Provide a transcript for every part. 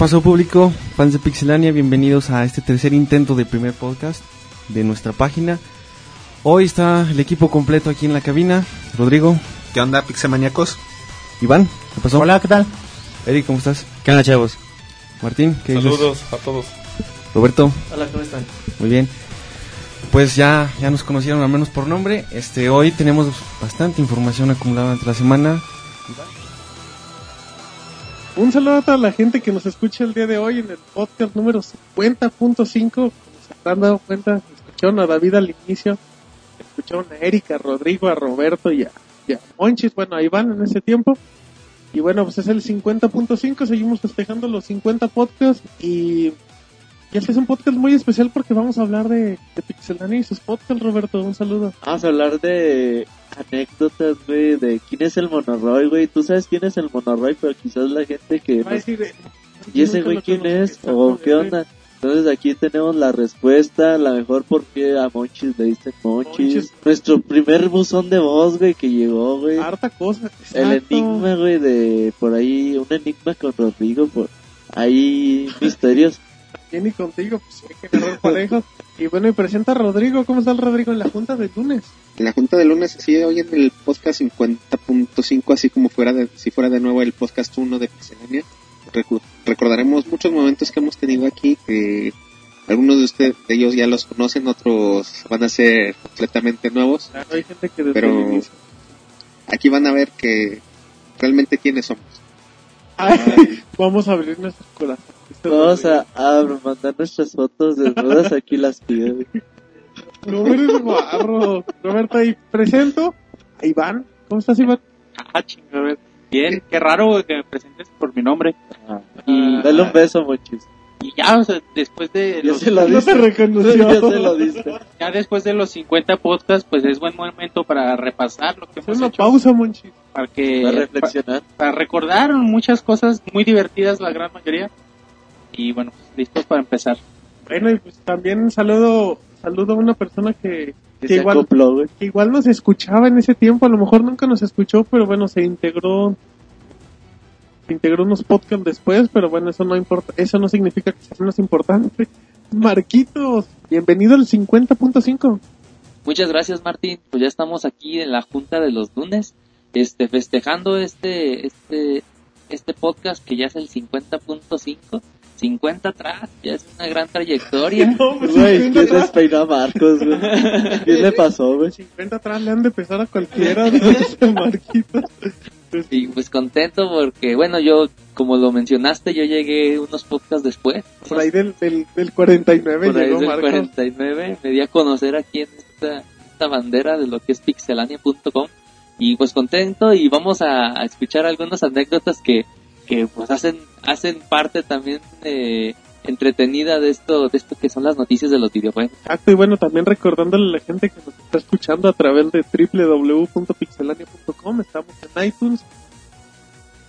¿Qué pasó público? Fans de Pixelania, bienvenidos a este tercer intento de primer podcast de nuestra página. Hoy está el equipo completo aquí en la cabina. Rodrigo, ¿Qué onda, Pixemaniacos? Iván, ¿qué pasó? Hola, ¿qué tal? Eric, ¿cómo estás? ¿Qué onda, chavos? Martín, ¿qué dices? Saludos a todos. Roberto, Hola, ¿cómo están? muy bien. Pues ya, ya nos conocieron al menos por nombre. Este, hoy tenemos bastante información acumulada durante la semana. Un saludo a toda la gente que nos escucha el día de hoy en el podcast número 50.5. Como se habrán dado cuenta, escucharon a David al inicio, escucharon a Erika, a Rodrigo, a Roberto y a, y a Monchis, bueno, a Iván en ese tiempo. Y bueno, pues es el 50.5, seguimos festejando los 50 podcasts y, y este es un podcast muy especial porque vamos a hablar de, de Pixelania y sus podcasts, Roberto, un saludo. Vamos a hablar de anécdotas, güey, de quién es el Monoroy, güey. Tú sabes quién es el Monoroy, pero quizás la gente que... Va a no- decir, eh, ¿Y ese güey quién es? ¿O qué onda? Entonces aquí tenemos la respuesta, la mejor por qué a Monchis le dicen Monchis. Monchis. Nuestro primer buzón de voz, güey, que llegó, güey. Harta cosa. El exacto. enigma, güey, de por ahí, un enigma con Rodrigo, por ahí misterios. Bien y contigo, pues hay que agarrar parejo. Y bueno, y presenta a Rodrigo. ¿Cómo está el Rodrigo en la junta de lunes? En la junta de lunes, sí, hoy en el podcast 50.5, así como fuera de, si fuera de nuevo el podcast 1 de Pixelania, recordaremos muchos momentos que hemos tenido aquí, que algunos de ustedes, de ellos ya los conocen, otros van a ser completamente nuevos. Claro, hay gente que Pero-. Aquí van a ver que realmente quiénes somos. Ay, vamos a abrir nuestro corazón. Vamos a, a mandar nuestras fotos desnudas, aquí las pido, güey. No eres guarro. Roberto, y presento a Iván. ¿Cómo estás, Iván? Ah, chingada. Bien, qué raro güey, que me presentes por mi nombre. Y, Dale un beso, Monchis. y ya, o sea, después de Ya los, se lo No diste. te reconoció. Ya se lo diste. ya después de los 50 podcasts, pues es buen momento para repasar lo que hemos una hecho. pausa, Monchi. Para que Para reflexionar. pa- para recordar muchas cosas muy divertidas, la gran mayoría. Y bueno, pues, listos para empezar. Bueno, y pues también saludo, saludo a una persona que, igual, acopló, que igual nos escuchaba en ese tiempo. A lo mejor nunca nos escuchó, pero bueno, se integró. Se integró unos podcasts después, pero bueno, eso no importa. Eso no significa que sea menos importante. Marquitos, bienvenido al 50.5. Muchas gracias Martín, pues ya estamos aquí en la junta de los lunes, este festejando este este este podcast que ya es el 50.5, 50 atrás, ya es una gran trayectoria. Güey, ¿quién despeinó a Marcos, güey? ¿Qué le pasó, güey? 50 atrás le han de pesar a cualquiera, dice Marquitos. Y pues contento porque bueno, yo como lo mencionaste, yo llegué unos podcasts después, Por ahí del, del, del 49 por ahí llegó del Marcos. 49, me di a conocer aquí en esta, esta bandera de lo que es pixelania.com y pues contento y vamos a, a escuchar algunas anécdotas que, que pues hacen, hacen parte también eh, entretenida de esto, de esto que son las noticias de los videojuegos. Exacto, y bueno, también recordándole a la gente que nos está escuchando a través de www.pixelania.com, estamos en iTunes.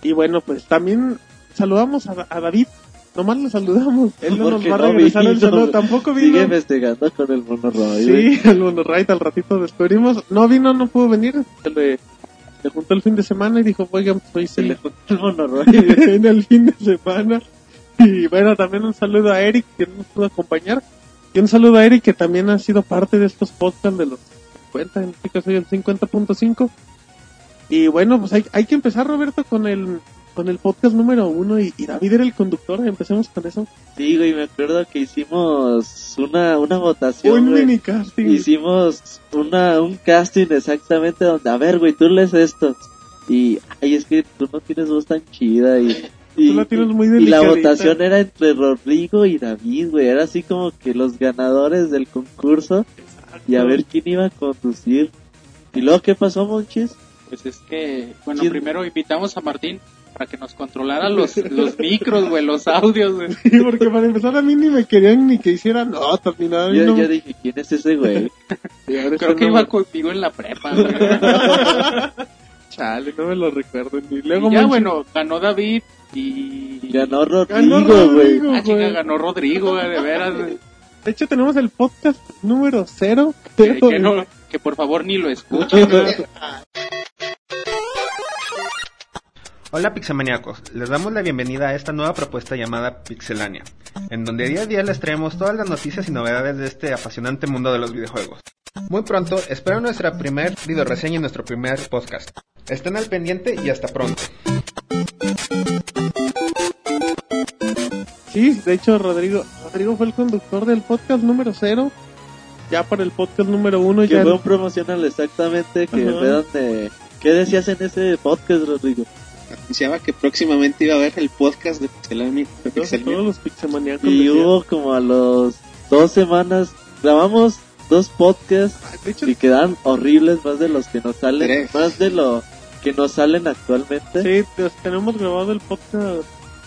Y bueno, pues también saludamos a, a David, nomás lo saludamos, él no nos va a no regresar el vino. saludo, tampoco Sigue vino. investigando con el monorroy, güey. Sí, el monorride al ratito descubrimos, no vino, no pudo venir, se le, le juntó el fin de semana y dijo, oigan, pues hoy se Se le juntó el monorroy. en el fin de semana. Y bueno, también un saludo a Eric que no nos pudo acompañar. Y un saludo a Eric que también ha sido parte de estos podcasts de los 50, en este caso el 50.5. Y bueno, pues hay, hay que empezar, Roberto, con el con el podcast número uno y, y David era el conductor, empecemos con eso. Sí, güey, me acuerdo que hicimos una, una votación, Un güey. mini casting. Hicimos una, un casting exactamente donde, a ver, güey, tú lees esto. Y, ay, es que tú no tienes voz tan chida y... Y, Tú la tienes muy y la votación era entre Rodrigo y David, güey. Era así como que los ganadores del concurso y a ver quién iba a conducir. ¿Y luego qué pasó, Monchis? Pues es que, bueno, ¿Quién? primero invitamos a Martín para que nos controlara los, los micros, güey, los audios, güey. Sí, porque para empezar a mí ni me querían ni que hiciera notas ni nada. Yo, no- yo dije, ¿quién es ese güey? Sí, Creo que no- iba contigo en la prepa, güey. Chale, no me lo recuerdo. Ni Y luego ya, Monchi- bueno, ganó David y... Ganó Ganó Rodrigo, güey. Ah, chica, ganó Rodrigo, güey, de veras, güey. De hecho, tenemos el podcast número cero. Que, que no, que por favor ni lo escuchen, güey. Hola pixelmaníacos, les damos la bienvenida a esta nueva propuesta llamada Pixelania, en donde día a día les traemos todas las noticias y novedades de este apasionante mundo de los videojuegos. Muy pronto, espero nuestra primer video reseña y nuestro primer podcast. Estén al pendiente y hasta pronto. Sí, de hecho Rodrigo, Rodrigo fue el conductor del podcast número cero. Ya para el podcast número uno Que ya fue un promocional exactamente que fue donde... ¿Qué decías en ese podcast, Rodrigo? Anunciaba que próximamente iba a haber el podcast de Pixelania. de todos, Pixelania. todos los Y hubo como a los dos semanas, grabamos dos podcasts Ah, hecho, y quedan horribles más de los que nos salen, Tres. más de lo que nos salen actualmente, sí, pues, tenemos grabado el podcast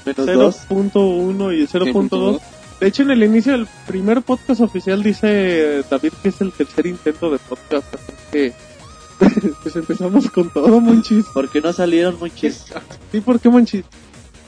menos dos. 0.1 y 0.2. 0.2. De hecho, en el inicio del primer podcast oficial dice David que es el tercer intento de podcast. Así que pues empezamos con todo, Monchis. ¿Por qué no salieron muchos? ¿Sí, por qué, Monchis?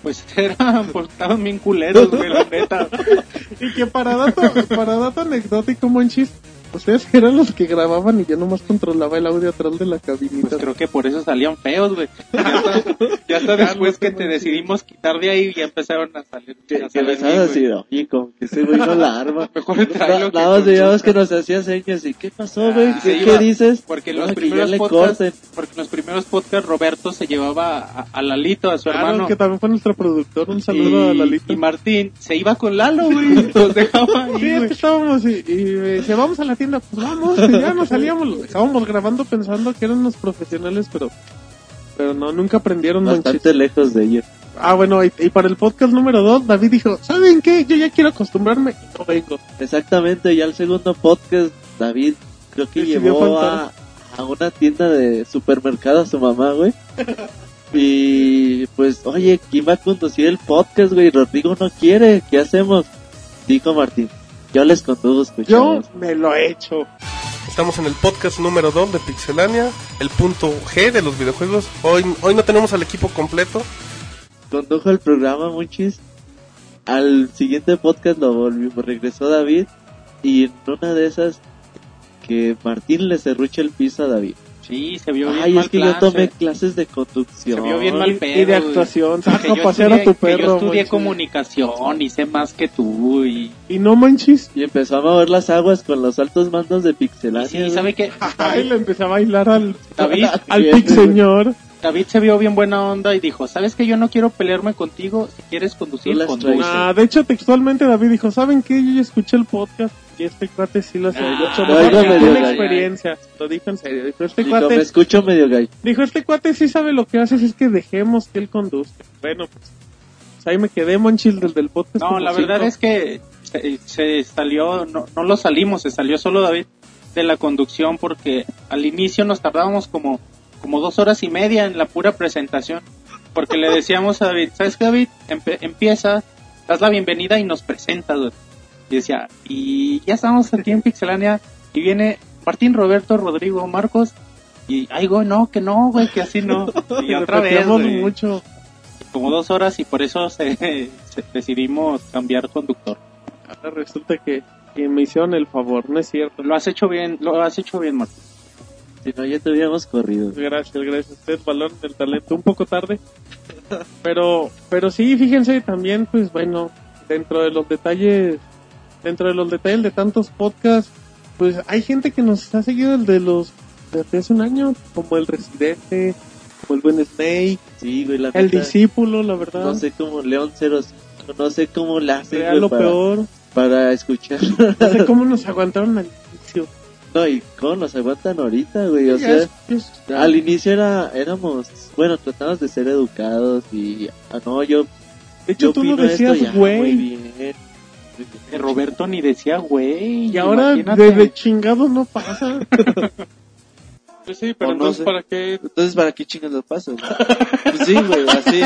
Pues eran, pues, estaban bien culeros, güey, la neta. Y que para dato, para dato anecdótico, Monchis, ustedes eran los que grababan y yo nomás controlaba el audio atrás de la cabinita. Pues creo que por eso salían feos, güey. Ya hasta, ya hasta después que te decidimos quitar de ahí, ya empezaron a salir. Que, a que salir oye, como que ese güey no la arma. Mejor que Nada más que nos hacía señas y ¿qué pasó, güey? Ah, ¿Qué, se qué dices? Porque en los que primeros corten. porque en los primeros podcasts Roberto se llevaba a, a Lalito, a su Claro, hermano. que también fue nuestro productor. Un saludo a y, Lalito. y Martín se iba con Lalo, güey. Los dejaba ahí, Sí, que estábamos y, y me decía, vamos a la tienda, pues vamos, y ya nos salíamos, lo dejábamos grabando pensando que eran unos profesionales, pero pero no, nunca aprendieron. Bastante lejos de ellos. Ah, bueno, y, y para el podcast número 2, David dijo, ¿saben qué? Yo ya quiero acostumbrarme y no vengo. Exactamente, ya el segundo podcast, David creo que Decidió llevó a, a una tienda de supermercado a su mamá, güey. Y pues, oye, ¿quién va a conducir el podcast, güey? Rodrigo no quiere, ¿qué hacemos? Dijo Martín, yo les conduzco, Yo chavos. me lo he hecho. Estamos en el podcast número 2 de Pixelania, el punto G de los videojuegos. Hoy, hoy no tenemos al equipo completo. Condujo el programa, muchis. Al siguiente podcast lo volvió, regresó David. Y en una de esas, que Martín le cerrucha el piso a David. Sí, se vio bien Ay, mal es que plan, yo tomé se- clases de conducción. Se vio bien mal Y- pedo, y de actuación, saca yo a pasear a tu que Yo perro, estudié comunicación y sé más que tú y... Y no manches. Y empezó a mover las aguas con los altos mandos de Pixelania. sí. ¿sabe qué? Ay, le empecé a bailar al, David, al señor. David se vio bien buena onda y dijo, ¿sabes que Yo no quiero pelearme contigo, si quieres conducir, conduce. Ah, de hecho, textualmente David dijo, ¿saben qué? Yo ya escuché el podcast y este cuate sí lo hace. Ah, lo tiene medio experiencia. Lo dijo en serio. Dijo, este Dijo, me cuate, escucho medio gay. dijo, este cuate sí sabe lo que hace, es que dejemos que él conduzca. Bueno, pues, pues ahí me quedé, Monchil, del, del podcast. No, la verdad cinco. es que se, se salió, no, no lo salimos, se salió solo David de la conducción porque al inicio nos tardábamos como, como dos horas y media en la pura presentación. Porque le decíamos a David, ¿sabes qué David? Empe- empieza, das la bienvenida y nos presentas, güey. Y decía, y ya estamos aquí en Pixelania y viene Martín, Roberto, Rodrigo, Marcos. Y, ay, güey, no, que no, güey, que así no. Y otra vez, güey mucho. como dos horas y por eso se, se- decidimos cambiar conductor. Ahora resulta que, que me hicieron el favor, no es cierto. Lo has hecho bien, lo has hecho bien, Martín. Si no, ya te hubiéramos corrido. Gracias, gracias. Ustedes valoran el talento un poco tarde. Pero, pero sí, fíjense también, pues bueno, dentro de los detalles, dentro de los detalles de tantos podcasts, pues hay gente que nos ha seguido el de los desde hace un año, como el Residente, como el Buen Snake, Sí, güey, la el Discípulo, la verdad. No sé cómo León 05, no sé cómo la güey, lo para, peor. para escuchar. No sé cómo nos aguantaron al inicio. No, y cómo nos aguantan ahorita, güey. O sea, es- es- al inicio era, éramos, bueno, tratamos de ser educados y, ah, no, yo, de hecho, yo tú no decías, muy güey. Roberto ni decía, güey. Y ahora, imagínate. de, chingados no pasa. Pues sí, pero entonces, ¿para qué? Entonces, ¿para qué chingas lo pasas? pues sí, güey, así.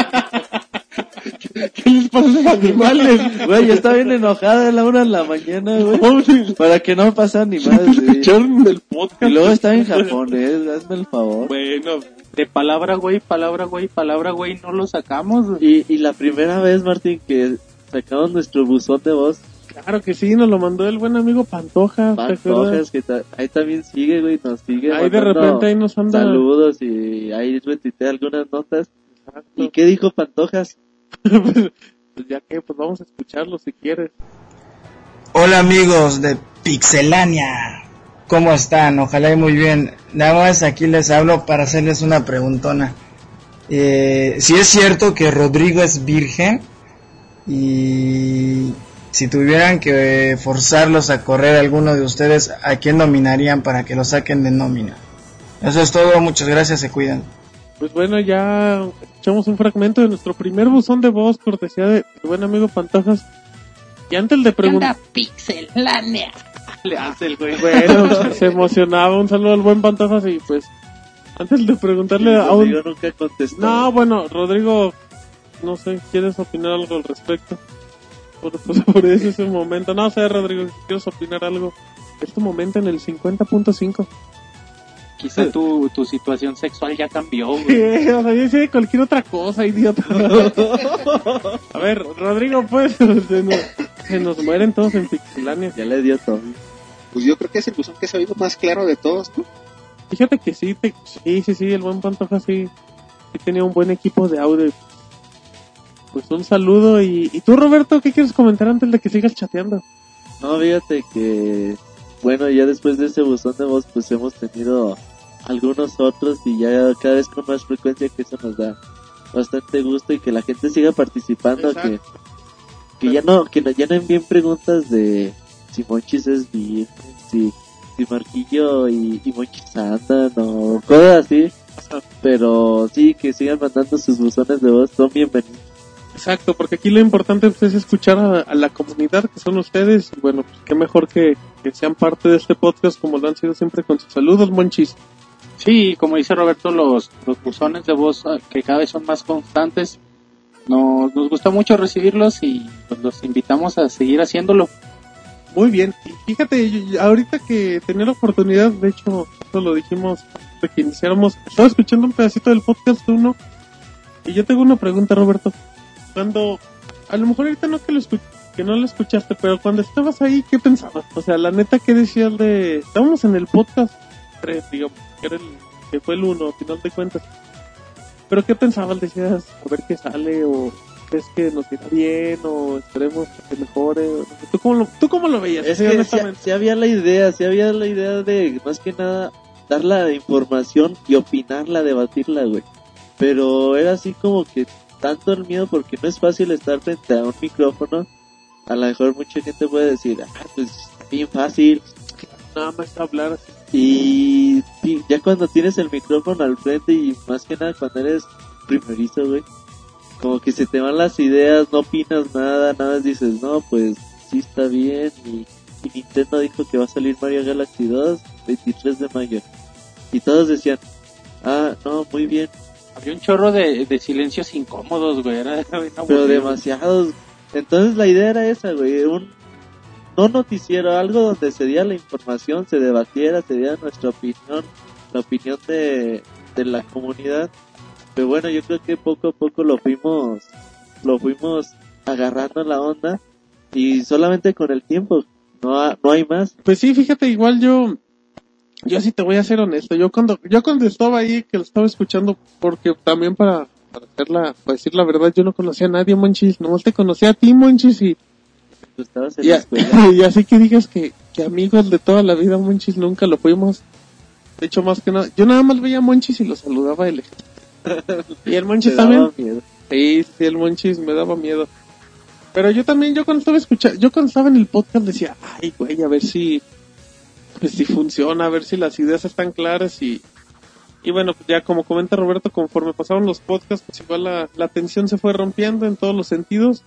¿Qué les pasa a los animales? Güey, yo estaba bien enojada a la una de la mañana, güey. Para que no pasa ni más, escucharon el podcast. Y luego está en japonés, hazme el favor. Bueno, de palabra, güey, palabra, güey, palabra, güey, no lo sacamos. Y, y la primera vez, Martín, que sacamos nuestro buzón de voz, Claro que sí, nos lo mandó el buen amigo Pantoja. Pantojas, que ta- ahí también sigue, güey, nos sigue. Ahí de repente ahí nos anda. Saludos y ahí retuitea algunas notas. Exacto. ¿Y qué dijo Pantojas? Pues ya que, pues vamos a escucharlo si quieres. Hola amigos de Pixelania, ¿cómo están? Ojalá y muy bien. Nada más aquí les hablo para hacerles una preguntona. Eh, si es cierto que Rodrigo es virgen y si tuvieran que forzarlos a correr alguno de ustedes, ¿a quién nominarían para que lo saquen de nómina? Eso es todo, muchas gracias, se cuidan. Pues bueno, ya escuchamos un fragmento de nuestro primer buzón de voz, cortesía de tu buen amigo Pantojas. Y antes de preguntar... Pixelania. Le hace el güey. Bueno, pues, se emocionaba. Un saludo al buen Pantojas y pues... Antes de preguntarle a un... Rodrigo nunca contestó. No, bueno, Rodrigo, no sé, ¿quieres opinar algo al respecto? Por, por, por eso es un momento. No sé, Rodrigo, ¿quieres opinar algo? Es tu momento en el 50.5. Quizá tu, tu situación sexual ya cambió, güey. ¿Qué? O sea, yo decía cualquier otra cosa, idiota. A ver, Rodrigo, pues, se nos, se nos mueren todos en Pixelania. Ya le dio todo. Pues yo creo que es el buzón que se ha oído más claro de todos, ¿no? Fíjate que sí, te, sí, sí, sí, el buen Pantoja sí, sí tenía un buen equipo de audio. Pues un saludo y, y tú Roberto, ¿qué quieres comentar antes de que sigas chateando? No, fíjate que, bueno, ya después de ese buzón de voz, pues hemos tenido algunos otros y ya cada vez con más frecuencia que eso nos da bastante gusto y que la gente siga participando, que, Exacto. que ya no, que ya no envíen preguntas de si Monchis es virgen, si, si Marquillo y, y Monchis andan o cosas así, pero sí, que sigan mandando sus buzones de voz, son bienvenidos. Exacto, porque aquí lo importante pues, es escuchar a, a la comunidad que son ustedes y bueno, pues qué mejor que, que sean parte de este podcast como lo han sido siempre con sus saludos, monchis. Sí, como dice Roberto, los, los buzones de voz ah, que cada vez son más constantes. Nos, nos gusta mucho recibirlos y pues, los invitamos a seguir haciéndolo. Muy bien, y fíjate, ahorita que tenía la oportunidad, de hecho, esto lo dijimos de que iniciáramos, estaba escuchando un pedacito del podcast uno y yo tengo una pregunta, Roberto. Cuando, a lo mejor ahorita no que lo que no lo escuchaste, pero cuando estabas ahí, ¿qué pensabas? O sea, la neta, ¿qué decías de... Estábamos en el podcast 3, digamos, que, era el, que fue el uno, al final de cuentas. Pero ¿qué pensabas? Decías, a ver qué sale o... ¿Crees que nos irá bien o esperemos que mejore? o. ¿Tú cómo lo, ¿tú cómo lo veías? Es Sí, que honestamente. sí había la idea, sí había la idea de más que nada dar la información y opinarla, debatirla, güey. Pero era así como que tanto el miedo porque no es fácil estar frente a un micrófono. A lo mejor mucha gente puede decir, ah, pues bien fácil. Nada más hablar así. Y ya cuando tienes el micrófono al frente y más que nada cuando eres primerizo, güey, como que se te van las ideas, no opinas nada, nada más dices, no, pues sí está bien. Y, y Nintendo dijo que va a salir Mario Galaxy 2 23 de mayo. Y todos decían, ah, no, muy bien, Había un chorro de, de silencios incómodos, güey. Era, pero demasiados. Entonces la idea era esa, güey, un no noticiero, algo donde se diera la información, se debatiera, se diera nuestra opinión, la opinión de, de la comunidad. Pero bueno, yo creo que poco a poco lo fuimos, lo fuimos agarrando la onda y solamente con el tiempo, no, no hay más. Pues sí, fíjate, igual yo, yo sí te voy a ser honesto. Yo cuando, yo cuando estaba ahí, que lo estaba escuchando, porque también para, para hacer la, para decir la verdad, yo no conocía a nadie, Monchis. Nomás te conocía a ti, Monchis, y, Tú estabas en y, la a- escuela. y así que digas que, que amigos de toda la vida, Monchis, nunca lo fuimos. De hecho, más que nada, yo nada más veía a Monchis y lo saludaba él. Y el Monchis también. miedo. Sí, sí, el monchis me daba miedo. Pero yo también, yo cuando estaba escuchando, yo cuando estaba en el podcast decía, ay, güey, a ver si, pues si funciona, a ver si las ideas están claras y, y bueno, pues ya como comenta Roberto, conforme pasaron los podcasts, pues igual la, la tensión se fue rompiendo en todos los sentidos.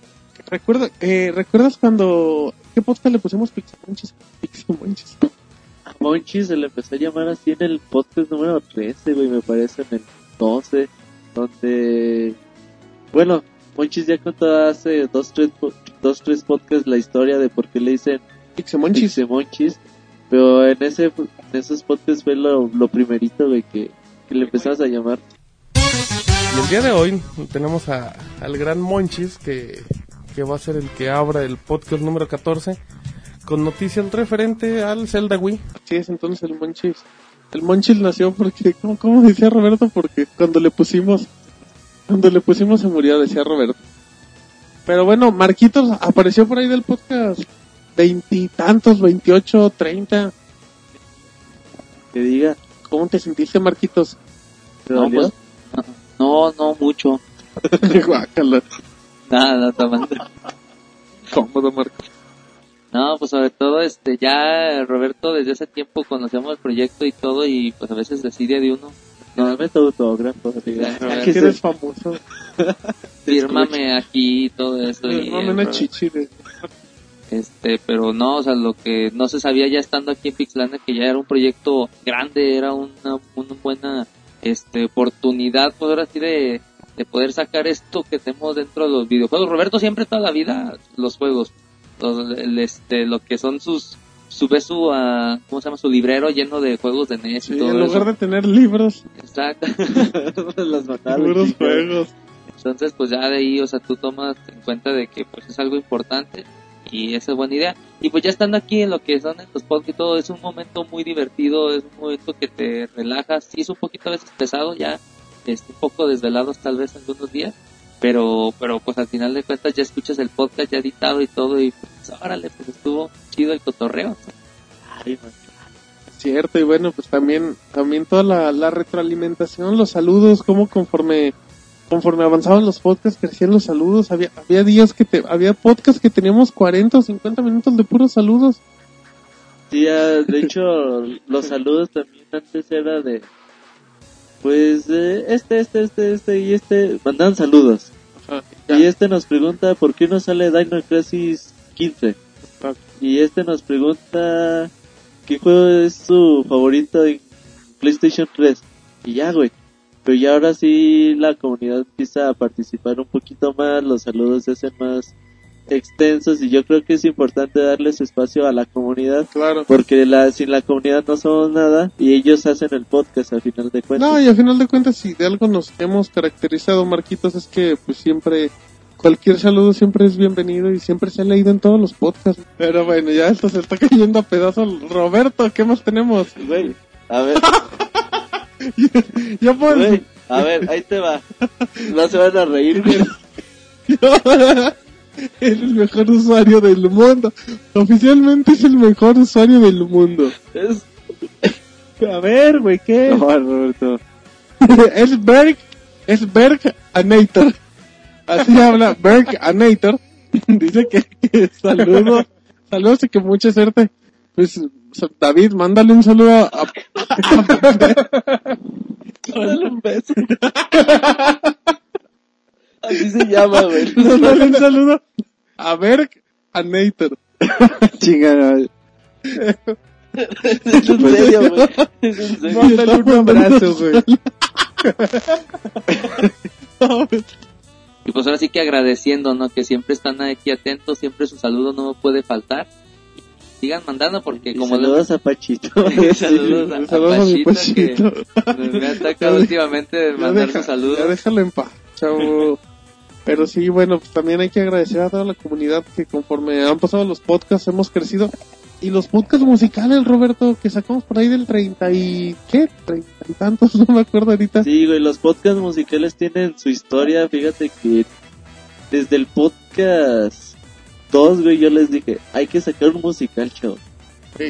Recuerda, eh, ¿recuerdas cuando, qué podcast le pusimos Pixamonchis? Pixamonchis. A Monchi se le empezó a llamar así en el podcast número 13, güey, me parece, en el 12, donde, bueno, Monchis ya contó hace dos, tres, dos, tres podcasts la historia de por qué le dicen Pixamonchis. Pixe Monchis, pero en ese, en esos podcasts fue lo, lo primerito, güey, que, que le empezamos a llamar. Y el día de hoy tenemos a, al gran Monchis, que, que va a ser el que abra el podcast número 14, con noticias referente al Zelda Wii. Así es, entonces el Monchis. El Monchis nació porque, ¿cómo, cómo decía Roberto? Porque cuando le pusimos Cuando le pusimos se murió, decía Roberto. Pero bueno, Marquitos apareció por ahí del podcast. Veintitantos, veintiocho, treinta. Que diga, ¿Cómo te sentiste, Marquitos? ¿te No, pues, no, no mucho. Guácala. Nada, tomando. Cómodo, Marcos. No, pues sobre todo, este, ya Roberto desde hace tiempo conocemos el proyecto y todo y pues a veces decide de uno. No, dame tu autógrafo. Aquí eres famoso. Fírmame aquí y todo eso. y, No, una chichi. Este, pero no, o sea, lo que no se sabía ya estando aquí en Pixlanda que ya era un proyecto grande, era una, una buena este oportunidad, pues ahora sí de, de poder sacar esto que tenemos dentro de los videojuegos. Roberto siempre toda la vida los juegos, los, el, este, lo que son sus su su ah, ¿cómo se llama? su librero lleno de juegos de NES y todo en lugar eso. de tener libros, Exacto. Las mataron. puros juegos. Entonces, pues ya de ahí, o sea, tú tomas en cuenta de que pues es algo importante y esa es buena idea. Y pues ya estando aquí en lo que son estos podcasts y todo, es un momento muy divertido, es un momento que te relajas, sí es un poquito a veces pesado, ya este, un poco desvelados tal vez algunos días, pero pero pues al final de cuentas ya escuchas el podcast ya editado y todo y pues órale, pues estuvo chido el cotorreo. Ay. Cierto, y bueno, pues también, también toda la, la retroalimentación, los saludos, como conforme, conforme avanzaban los podcasts, crecían los saludos, había, había días que te, había podcasts que teníamos 40 o 50 minutos de puros saludos. Sí, de hecho, los saludos también antes era de, pues, eh, este, este, este, este y este, mandan saludos. Y este nos pregunta por qué no sale Dino Crisis 15. Y este nos pregunta qué juego es su favorito en PlayStation 3. Y ya, güey. Pero ya ahora sí la comunidad empieza a participar un poquito más, los saludos se hacen más extensos y yo creo que es importante darles espacio a la comunidad Claro. porque la, sin la comunidad no somos nada y ellos hacen el podcast al final de cuentas. No, y al final de cuentas, si de algo nos hemos caracterizado, Marquitos, es que pues siempre, cualquier saludo siempre es bienvenido y siempre se ha leído en todos los podcasts. Pero bueno, ya esto se está cayendo a pedazos. Roberto, ¿qué más tenemos? Güey, a ver, Ya güey, a ver, ahí te va. No se van a reír, güey. Es el mejor usuario del mundo. Oficialmente es el mejor usuario del mundo. Es... A ver, güey, ¿qué? No, Roberto. es Berg, es Berg Anator. Así habla Berg Anator. Dice que, que saludos, saludos y que mucha suerte. Pues, David, mándale un saludo a, a- Dale un beso. Así se llama, güey. mándale un saludo a Berg Anator. Chingada. Es en serio, güey. Es en serio. Mándale un abrazo, güey. Y pues ahora sí que agradeciendo, ¿no? Que siempre están aquí atentos, siempre su saludo no puede faltar. Sigan mandando porque Y como saludos a Pachito. saludos a, a Saludos a mi Pachito, Pachito. que me ha atacado últimamente de mandar deja- sus saludos. ya déjalo en paz, chavo. Pero sí, bueno, pues también hay que agradecer a toda la comunidad que conforme han pasado los podcasts hemos crecido. Y los podcasts musicales, Roberto, que sacamos por ahí del 30 y... ¿Qué? 30 y tantos, no me acuerdo ahorita. Sí, güey, los podcasts musicales tienen su historia. Fíjate que desde el podcast 2, güey, yo les dije, hay que sacar un musical, chavo.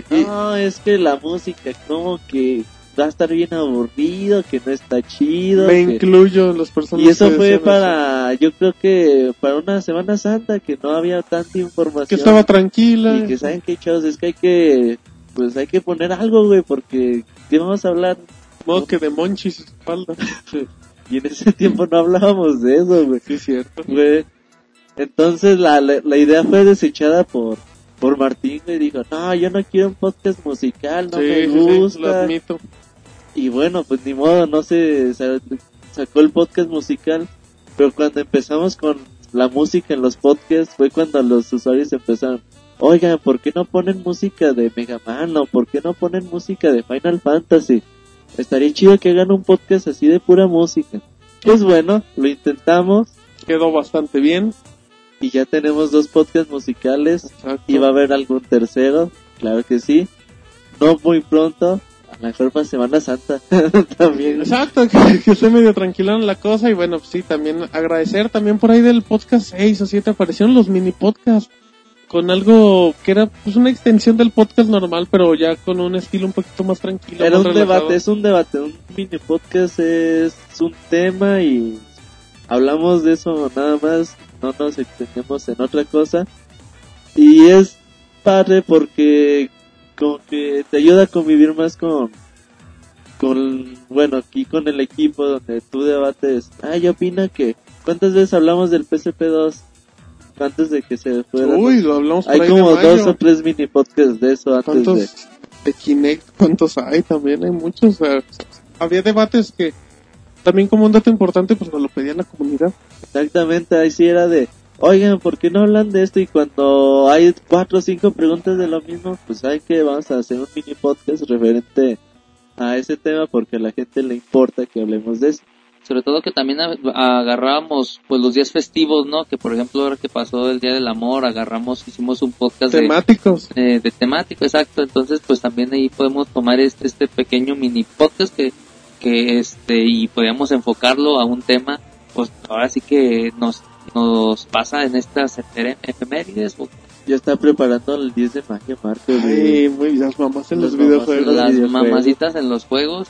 No, es que la música como que va a estar bien aburrido, que no está chido. me que- incluyo en los personajes. Y eso fue para, yo creo que para una Semana Santa que no había tanta información. Que estaba tranquila. Y que saben que chavos, es que hay que, pues hay que poner algo, güey, porque ¿qué vamos a hablar? Modo que de monchis su espalda. Y en ese tiempo no hablábamos de eso, güey. Sí, cierto. Güey. Entonces la, la, la idea fue desechada por, por Martín, y dijo, no, yo no quiero un podcast musical, no sí, me sí, sí, lo gusta. admito. Y bueno, pues ni modo, no se sa- sacó el podcast musical. Pero cuando empezamos con la música en los podcasts fue cuando los usuarios empezaron, oigan, ¿por qué no ponen música de Mega Man o por qué no ponen música de Final Fantasy? Estaría chido que hagan un podcast así de pura música. Pues bueno, lo intentamos Quedó bastante bien. y ya tenemos dos podcasts musicales Exacto. y va a haber algún tercero, claro que sí. No muy pronto, a lo mejor para Semana Santa también. Exacto, que, que esté medio tranquilo en la cosa y bueno, pues sí, también agradecer también por ahí del podcast 6 o 7 aparecieron los mini podcasts con algo que era pues una extensión del podcast normal, pero ya con un estilo un poquito más tranquilo. Era más un relajado. debate, es un debate, un mini podcast es un tema y hablamos de eso nada más, no nos extendemos en otra cosa. Y es padre porque como que te ayuda a convivir más con, con, bueno, aquí con el equipo donde tú debates, ah, yo opino que, ¿cuántas veces hablamos del PSP2? Antes de que se fuera. Uy, lo hablamos por Hay como dos o tres mini podcasts de eso antes de... ¿Cuántos de Kinect? ¿Cuántos hay? También hay muchos. o sea, había debates que también como un dato importante pues nos lo pedía la comunidad. Exactamente, ahí sí era de, oigan, ¿por qué no hablan de esto? Y cuando hay cuatro o cinco preguntas de lo mismo, pues hay que vamos a hacer un mini podcast referente a ese tema porque a la gente le importa que hablemos de eso. Sobre todo que también a- agarrábamos pues los días festivos, ¿no? Que por ejemplo ahora que pasó el Día del Amor, agarramos, hicimos un podcast de, Temáticos. eh, de temático, exacto. Entonces pues también ahí podemos tomar este, este pequeño mini podcast que, que este, y podíamos enfocarlo a un tema, pues ahora sí que nos, nos pasa en estas efemérides, o Ya está preparando el 10 de mayo, Marco. Ay, muy las mamás en Las los en videojuegos. los las videojuegos. mamacitas en los juegos.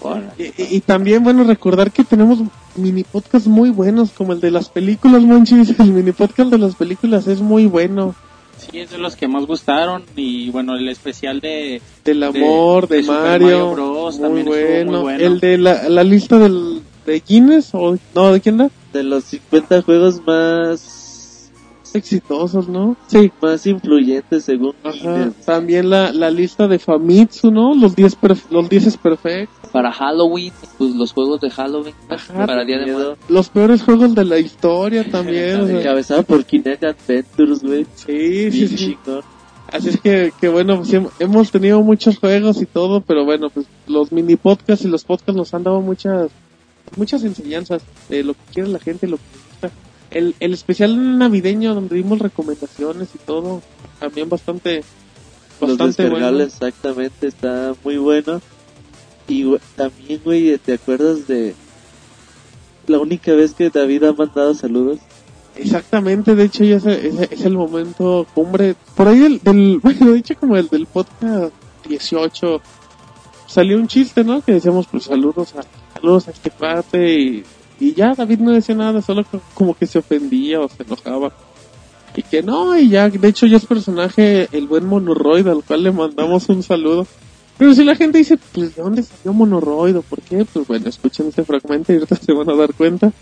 pues. Y, y- y también, bueno, recordar que tenemos mini podcasts muy buenos, como el de las películas, Monchis. El mini podcast de las películas es muy bueno. Sí, es de los que más gustaron y bueno, el especial de... Del amor, de, de Super Mario. Mario Bros. muy, bueno. muy bueno. El de la, la lista del, de Guinness, o no, ¿de quién era? De los 50 juegos más, Exitosos, ¿no? Sí. más influyentes según Ajá. También la, la lista de Famitsu, ¿no? Los 10 perf- los 10 es perfecto. Para Halloween, pues los juegos de Halloween, Ajá, para Día de. Muertos. Los peores juegos de la historia también. o sea, Encabezado por Kinect Adventures, güey. sí, sí, sí. Así es que, que bueno, pues, hem- hemos tenido muchos juegos y todo, pero bueno, pues los mini podcasts y los podcasts nos han dado muchas muchas enseñanzas de lo que quiere la gente, lo que gusta. El, el especial navideño donde dimos recomendaciones y todo, también bastante Los bastante descargables, exactamente, está muy bueno. Y también, güey, ¿te acuerdas de la única vez que David ha mandado saludos? Exactamente, de hecho ya es, es- es el momento cumbre. Por ahí del, del- bueno, de hecho como el del podcast 18 salió un chiste, ¿no? Que decíamos pues saludos a, saludos a este cuate y, ya David no decía nada, solo co- como que se ofendía o se enojaba. Y que no, y ya, de hecho ya es personaje el buen Monoroid al cual le mandamos un saludo. Pero si la gente dice, pues ¿de dónde salió Monoroid o por qué? Pues bueno, escuchen este fragmento y ahorita se van a dar cuenta.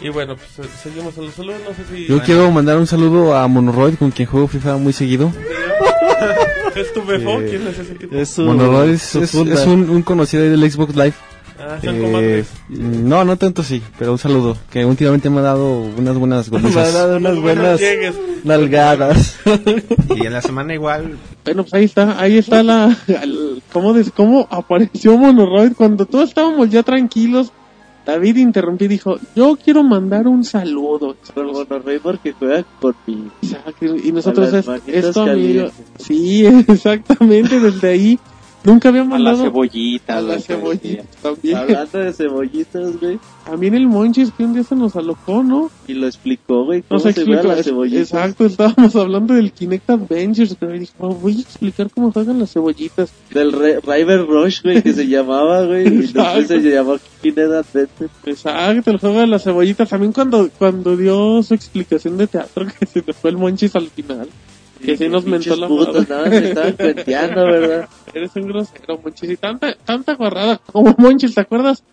Y bueno, pues eh, seguimos en los saludos. No sé si. Yo quiero mandar un saludo a Monoroid, con quien juego FIFA muy seguido. ¿Es tu befo? Eh, ¿Quién es ese tipo? Es su, Monoroid es, un, un conocido ahí del Xbox Live. Ah, Eh, no, no tanto sí, pero un saludo. Que últimamente me ha dado unas buenas Me ha golizas. dado unas No buenas nalgadas. Y en la semana igual, Bueno, pues ahí está, ahí está la, el- cómo, des- cómo apareció Monoroid cuando todos estábamos ya tranquilos. David interrumpió y dijo, yo quiero mandar un saludo. Porque juega por. Exacto, Y nosotros es, manitas es tu amigo. Sí, exactamente, desde ahí. Nunca había A la mandado cebollita. a la güey, que cebollita también. Hablando de cebollitas, güey. También el Monchis que un día se nos alocó, ¿no? Y lo explicó, güey. ¿Cómo Nos se explicó, juegan las cebollitas? exacto, estábamos hablando del Kinect Adventures, me dijo, "Oh, voy a explicar cómo juegan las cebollitas. Del Re- River Rush, güey, que se llamaba, güey. Y después se llamó Kinect Adventure. Exacto, el juego de las cebollitas. También cuando, cuando dio su explicación de teatro, que se le fue el Monchis al final. Que sí nos mentó la putos, madre. nada, se estaban cuenteando, ¿verdad? Eres un grosero, Monchis. Y tanta, tanta guarrada como Monchis, ¿te acuerdas?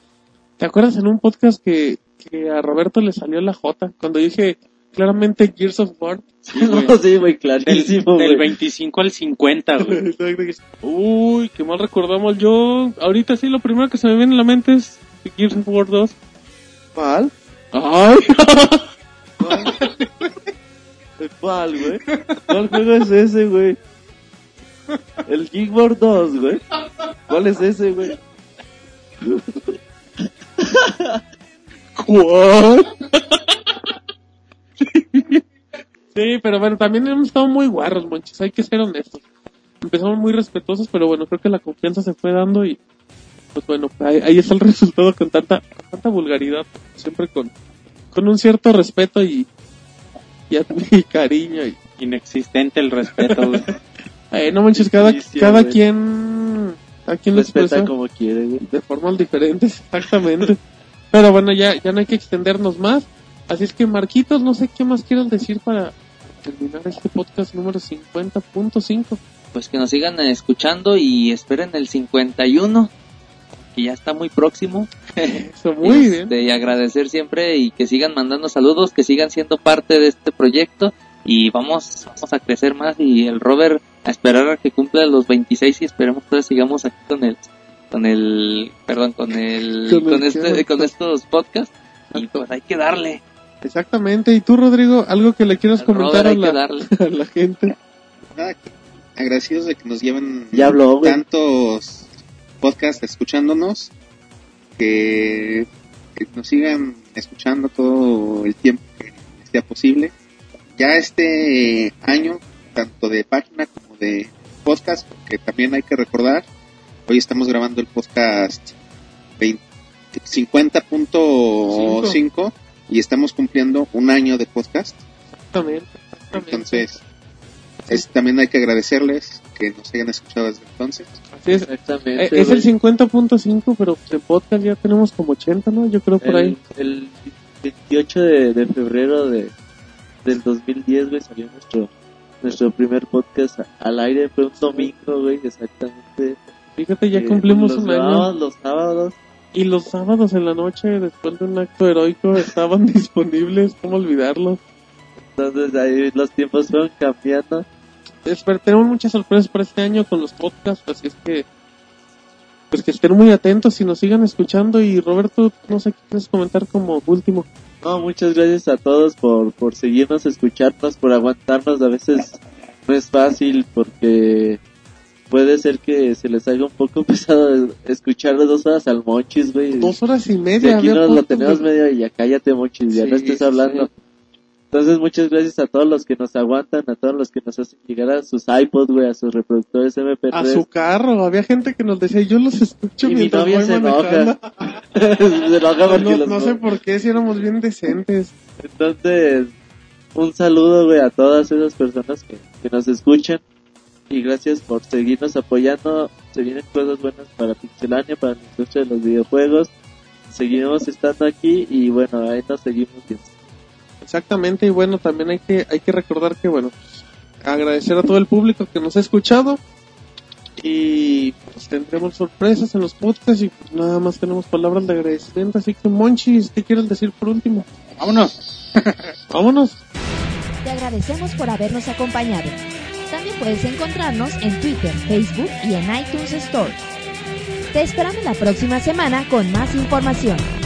¿Te acuerdas en un podcast que, que a Roberto le salió la J? Cuando dije claramente Gears of War. No, sí, güey, Del, clarísimo, del güey. 25 al 50, güey. Uy, qué mal recordamos. Yo, ahorita sí, lo primero que se me viene a la mente es Gears of War 2. ¿Cuál? ¡Ay! ¿Cuál, güey? ¿Cuál juego es ese, güey? El Geekboard 2, güey. ¿Cuál es ese, güey? ¿Cuál? sí, pero bueno, también hemos estado muy guarros, monchis, hay que ser honestos. empezamos muy respetuosos, pero bueno, creo que la confianza se fue dando y pues bueno, ahí, ahí está el resultado con tanta, con tanta vulgaridad, siempre con, con un cierto respeto y, y, y cariño. Y, Inexistente el respeto, güey. no manches, cada, cada güey. quien, a quien lo Respeta expresa como quiere, güey. de formas diferentes, exactamente. Pero bueno, ya, ya no hay que extendernos más. Así es que, Marquitos, no sé qué más quieras decir para terminar este podcast número 50.5. Pues que nos sigan escuchando y esperen el 51, que ya está muy próximo. Eso, muy bien. Este, Y agradecer siempre y que sigan mandando saludos, que sigan siendo parte de este proyecto y vamos, vamos a crecer más y el Robert a esperar a que cumpla los 26 y esperemos que sigamos aquí con el con el perdón con el Con el con, qué, este con estos podcasts y pues hay que darle Exactamente. ¿Y tú, Rodrigo, algo que le quieras Al comentar a la, a la gente? Nada, que- agradecidos de que nos lleven Ya habló, tantos podcasts escuchándonos, que, que nos sigan escuchando todo el tiempo que sea posible. Ya este año, tanto de página como de podcast, porque también hay que recordar, hoy estamos grabando el podcast 20 50.5 y estamos cumpliendo un año de podcast. Exactamente. exactamente. Entonces, es, también hay que agradecerles que nos hayan escuchado desde entonces. Es. Exactamente. Eh, es el güey. 50.5, pero en podcast ya tenemos como 80, ¿no? Yo creo por ahí. el, el 28 de, de febrero de, del 2010, güey, salió nuestro nuestro primer podcast al aire. Fue un domingo, güey, exactamente. Fíjate, ya Eh, cumplimos los un año. grabábamos los sábados. Y los sábados en la noche, después de un acto heroico, estaban disponibles. ¿Cómo olvidarlo? Entonces ahí los tiempos fueron cambiando. Tenemos muchas sorpresas para este año con los podcasts, así es que pues que estén muy atentos y nos sigan escuchando y Roberto, no sé qué quieres comentar como último. No, muchas gracias a todos por, por seguirnos, escucharnos, por aguantarnos. A veces no es fácil porque puede ser que se les haga un poco pesado escuchar dos horas al Monchis, güey. Dos horas y media. aquí había nos lo tenemos medio y ya cállate Monchis, ya Sí, no estés sí, hablando. Entonces muchas gracias a todos los que nos aguantan, a todos los que nos hacen llegar a sus iPods, güey, a sus reproductores MP3. A su carro, había gente que nos decía, yo los escucho y mi mientras novia voy se manejando. enoja. se enoja porque No, los no sé por qué, si éramos bien decentes. Entonces, un saludo, güey, a todas esas personas que, que nos escuchan. Y gracias por seguirnos apoyando. Se vienen cosas buenas para Pixelania, para la industria de los videojuegos. Seguimos estando aquí y bueno, ahí nos seguimos viendo. Exactamente, y bueno, también hay que, hay que recordar que, bueno, agradecer a todo el público que nos ha escuchado. Y pues tendremos sorpresas en los podcasts y pues nada más tenemos palabras de agradecimiento. Así que, Monchis, ¿qué quieres decir por último? Vámonos. Vámonos. Te agradecemos por habernos acompañado. También puedes encontrarnos en Twitter, Facebook y en iTunes Store. Te esperamos la próxima semana con más información.